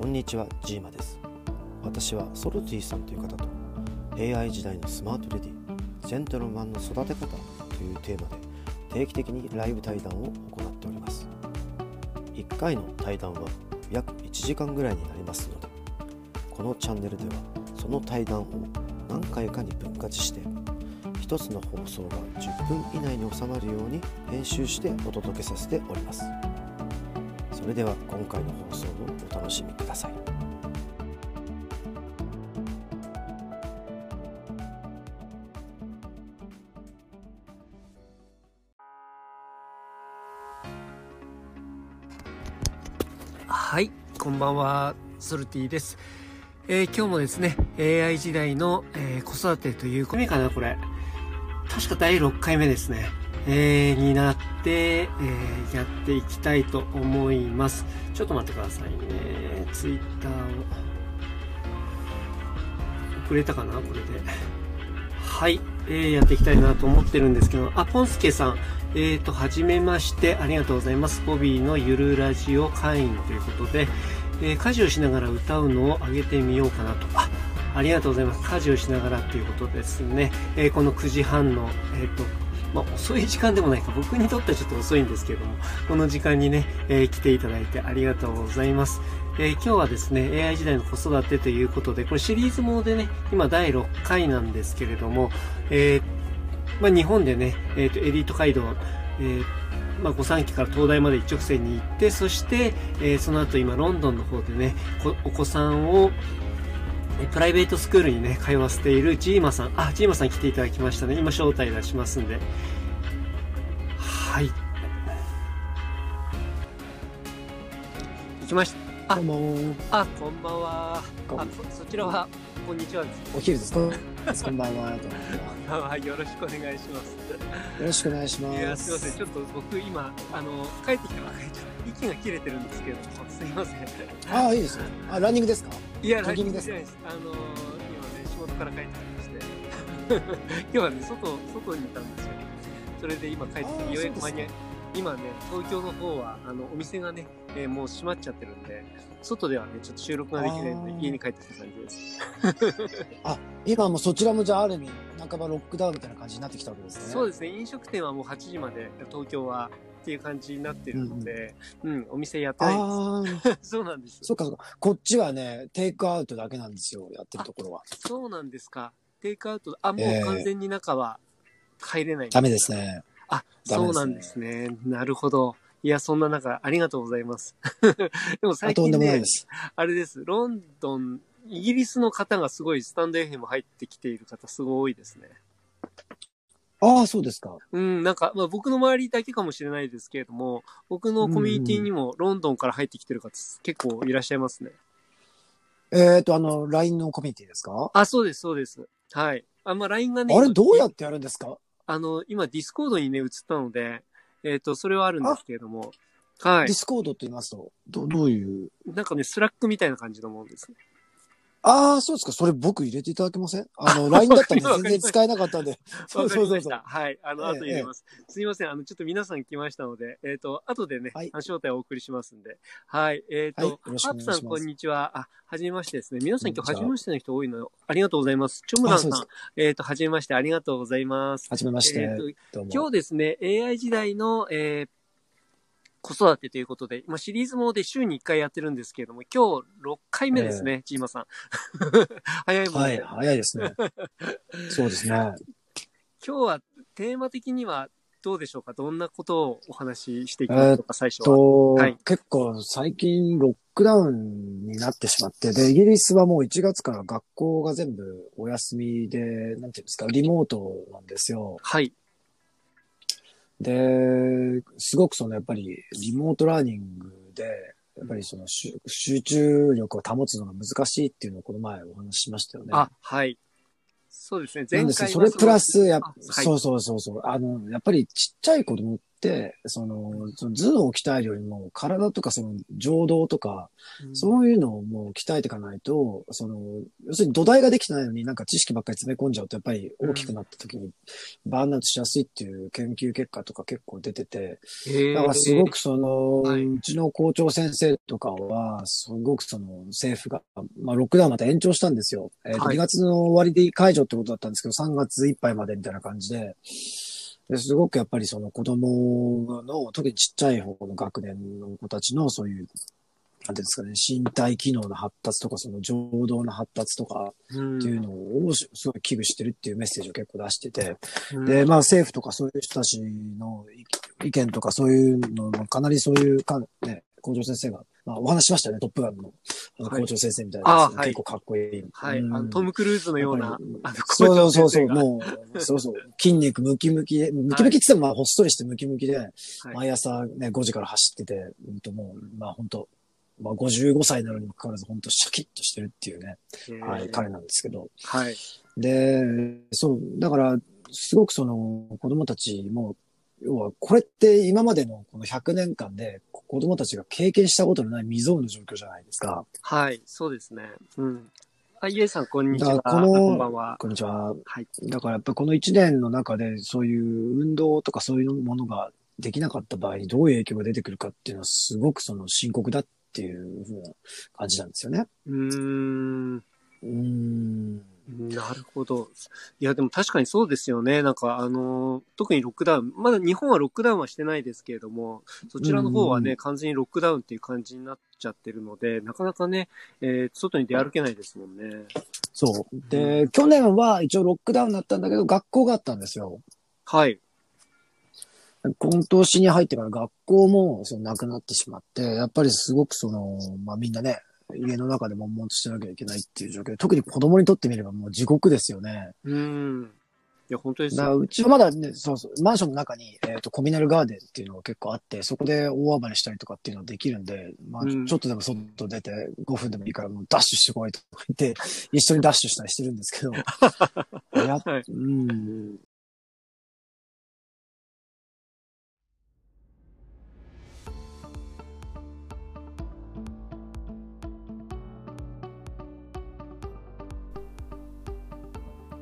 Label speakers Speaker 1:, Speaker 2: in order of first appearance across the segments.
Speaker 1: こんにちは、ジーマです。私はソルティさんという方と AI 時代のスマートレディ、ジェントルマンの育て方というテーマで定期的にライブ対談を行っております。1回の対談は約1時間ぐらいになりますので、このチャンネルではその対談を何回かに分割して1つの放送が10分以内に収まるように編集してお届けさせております。それでは今回の放送をお楽しみください。
Speaker 2: はい、こんばんは、ソルティです。えー今日もですね、AI 時代の、えー子育てという、これかな、これ。確か第6回目ですね。えーになって、えーやっていきたいと思います。ちょっと待ってくださいね。ツイッターを。遅れたかな、これで。はい、えーやっていきたいなと思ってるんですけど、あ、ポンスケさん、えーと、はじめまして、ありがとうございます。ボビーのゆるラジオ会員ということで、えー家事をしながら歌うのを上げてみようかなと。あ、ありがとうございます。家事をしながらということですね。えーこの9時半の、えっ、と、まあ、遅い時間でもないか、僕にとってはちょっと遅いんですけども、この時間にね、えー来ていただいてありがとうございます。えー今日はですね、AI 時代の子育てということで、これシリーズものでね、今第6回なんですけれども、えーまあ、日本でね、えっ、と、エリート街道、えーまあ、御三家から東大まで一直線に行って、そして、えーその後今ロンドンの方でね、お子さんを、プライベートスクールにね、通わせているジーマさん、あ、ジーマさん来ていただきましたね。今招待出しますんで。はい。行きました。あ
Speaker 3: どうも
Speaker 2: あ、こんばんは。
Speaker 3: こん
Speaker 2: あ、そ、そちらは、こんにちはです。
Speaker 3: お昼ですか？こんばんは
Speaker 2: こんばんはよろしくお願いします。
Speaker 3: よろしくお願いします
Speaker 2: いや、すいません。ちょっと僕今、あの、帰ってきたばかりで、ちょっと息が切れてるんですけど、すいません。
Speaker 3: ああいいですよあランニングですか？
Speaker 2: いや、ランニングじゃないです。あの、今ね、仕事から帰ってきまして、今日はね、外、外にいたんですよ。それで今帰ってきて、ようやく間に合い今ね、東京の方は、あの、お店がね、えーもう閉まっちゃってるんで、外ではね、ちょっと収録ができないので
Speaker 3: あ、ー
Speaker 2: 家に帰ってきた感じです。
Speaker 3: 今もうそちらもじゃあある意味半ばロックダウンみたいな感じになってきたわけですね
Speaker 2: そうですね、飲食店はもう8時まで、東京は、っていう感じになってるので、うん、お店やってない
Speaker 3: ああ
Speaker 2: です。そうなんです。
Speaker 3: そっかそっかこっちはねテイクアウトだけなんですよやってるところは
Speaker 2: そうなんですか。テイクアウト、あ、もう
Speaker 3: えー
Speaker 2: 完全に中は入れない。
Speaker 3: ダメですね
Speaker 2: あ、
Speaker 3: ダメですね
Speaker 2: そうなんですね。なるほど。いや、そんな中、ありがとうございます。でも
Speaker 3: あ
Speaker 2: 最近ね
Speaker 3: とんでもないで、す
Speaker 2: あれです。ロンドン、イギリスの方がすごいスタンド FM 入ってきている方、すごい多いですね。
Speaker 3: ああそうですか
Speaker 2: うん、なんか、まあ、僕の周りだけかもしれないですけれども、僕のコミュニティにもロンドンから入ってきてる方、結構いらっしゃいますね。
Speaker 3: えっ、ー、とあの LINE のコミュニティですか？
Speaker 2: あ、そうです、そうです。はい。あ、まあ、LINE がね、
Speaker 3: あれどうや
Speaker 2: っ
Speaker 3: ってやるんですか？
Speaker 2: あの、今、 Discord にね、移ったので、えっ、と、それはあるんですけれども、はい。
Speaker 3: Discord と言いますとどどういう？
Speaker 2: なんかね、 Slack みたいな感じのものですね。
Speaker 3: ああそうですかそれ僕入れていただけません？あの LINE だったら全然使えなかったんでそ
Speaker 2: わ
Speaker 3: うそうそうそう。
Speaker 2: はい。あの、
Speaker 3: ええ
Speaker 2: 後入れます。すいません。あの、ちょっと皆さん来ましたので、えっ、と、後でね、
Speaker 3: はい
Speaker 2: あの招待をお送りしますんで。はい。えっ、と、
Speaker 3: はいよろしく
Speaker 2: ハープさん、こんにちは。あ、はじめましてですね。皆さん今日
Speaker 3: は
Speaker 2: はじめましての人多いのありがとうございます。チョムランさんえっ、と、はじめましてありがとうございます。
Speaker 3: はじめまして、
Speaker 2: えー今日ですね、AI 時代の、えー子育てということで、今シリーズもので週に1回やってるんですけれども、今日6回目ですね、ジーマさん。早いもん
Speaker 3: はい、
Speaker 2: で。
Speaker 3: 早いですね。そうですね。
Speaker 2: 今日はテーマ的にはどうでしょうか？どんなことをお話ししていきましょうか、最初は。
Speaker 3: と、
Speaker 2: はい
Speaker 3: 結構最近ロックダウンになってしまって、で、イギリスはもう1月から学校が全部お休みで、なんていうんですか、リモートなんですよ。
Speaker 2: はい。
Speaker 3: で、すごくそのやっぱりリモートラーニングで、やっぱりその集集中力を保つのが難しいっていうのをこの前お話ししましたよね。
Speaker 2: あ、はい。そうですね。
Speaker 3: なんですけど、
Speaker 2: 前回は
Speaker 3: それプラス、や
Speaker 2: はい
Speaker 3: そうそうそうそう。あの、やっぱりちっちゃい子供っって、その、その頭脳を鍛えるよりも、体とかその情動とか、
Speaker 2: うん。
Speaker 3: そういうのをもう鍛えていかないと、その、要するに土台ができてないのになんか知識ばっかり詰め込んじゃうと、やっぱり大きくなった時にバーンアウトしやすいっていう研究結果とか結構出てて、
Speaker 2: へえ
Speaker 3: だからすごくその、
Speaker 2: はい。う
Speaker 3: ちの校長先生とかは、すごくその政府が、まあロックダウンまた延長したんですよ。えっ、と、
Speaker 2: はい。
Speaker 3: 2月の終わりで解除ってことだったんですけど、3月いっぱいまでみたいな感じで、ですごくやっぱりその子供の、特にちっちゃい方の学年の子たちのそういう、なんていうんですかね、身体機能の発達とか、その情動の発達とか
Speaker 2: うん
Speaker 3: っていうのをすごい危惧してるっていうメッセージを結構出してて、
Speaker 2: うん。
Speaker 3: で、まあ政府とかそういう人たちの意意見とかそういうのもかなりそういうか、ね、校長先生が、まあお話しましたよね、トップガンのあの
Speaker 2: はい。
Speaker 3: 校長先生みたいな
Speaker 2: はい。
Speaker 3: 結構かっこいい。
Speaker 2: はい、
Speaker 3: うん。
Speaker 2: あのトム・クルーズのようなあの、
Speaker 3: そうそうそうもう、そうそう、筋肉ムキムキで、ムキムキって言ってもまあほっそりしてムキムキで、
Speaker 2: はい。
Speaker 3: 毎朝ね、5時から走ってて、うんともう、まあ本当まあ55歳なのにもかかわらず本当シャキッとしてるっていうね、はい、彼なんですけど。
Speaker 2: はい。
Speaker 3: で、そう、だから、すごくその子供たちも、要はこれって今までのこの100年間で子供たちが経験したことのない未曾有の状況じゃないですか。
Speaker 2: はい、そうですね。うん。あ、イエさん、こんにちは。
Speaker 3: この
Speaker 2: こんばんは。
Speaker 3: こんにちは。
Speaker 2: はい。
Speaker 3: だからやっぱりこの1年の中でそういう運動とかそういうものができなかった場合にどういう影響が出てくるかっていうのはすごくその深刻だっていうふうな感じなんですよね。
Speaker 2: うーん。
Speaker 3: うーん。
Speaker 2: なるほど。いや、でも確かにそうですよね。なんか、あのー特にロックダウン、まだ日本はロックダウンはしてないですけれども、そちらの方はね、
Speaker 3: うん
Speaker 2: 完全にロックダウンっていう感じになっちゃってるので、なかなかね、えー外に出歩けないですもんね。
Speaker 3: そう。で、去年は一応ロックダウンだったんだけど学校があったんですよ。
Speaker 2: はい。
Speaker 3: 今年に入ってから学校もそのなくなってしまって、やっぱりすごくその、まあみんなね、家の中で悶々としてなきゃいけないっていう状況で、特に子供にとってみればもう地獄ですよね。
Speaker 2: うーん。いや、本当です
Speaker 3: だうちはまだね、そうそう、マンションの中に、えっ、と、コミナルガーデンっていうのが結構あって、そこで大暴れしたりとかっていうのができるんで、まあ、
Speaker 2: うん
Speaker 3: ちょっとでも外出て5分でもいいからもうダッシュしてこいとか言って、一緒にダッシュしたりしてるんですけど、やっ
Speaker 2: はい
Speaker 3: うん。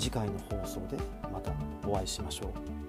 Speaker 1: 次回の放送でまたお会いしましょう。